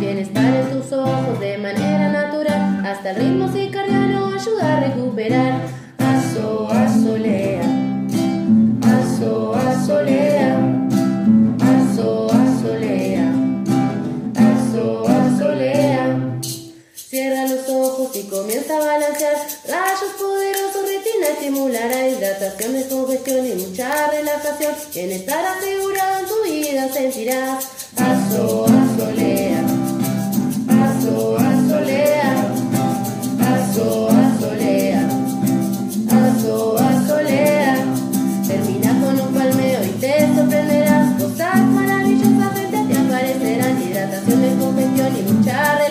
bienestar en tus ojos de manera natural, hasta el ritmo circadiano ayuda a recuperar. Aso, asolea, aso, asolea, aso, asolea, aso, asolea. Cierra los ojos y comienza a balancear, rayos poderosos retina estimulará hidratación, descongestión y mucha relajación. Bienestar asegurado en tu vida sentirás. Aso, niño ni muchacha.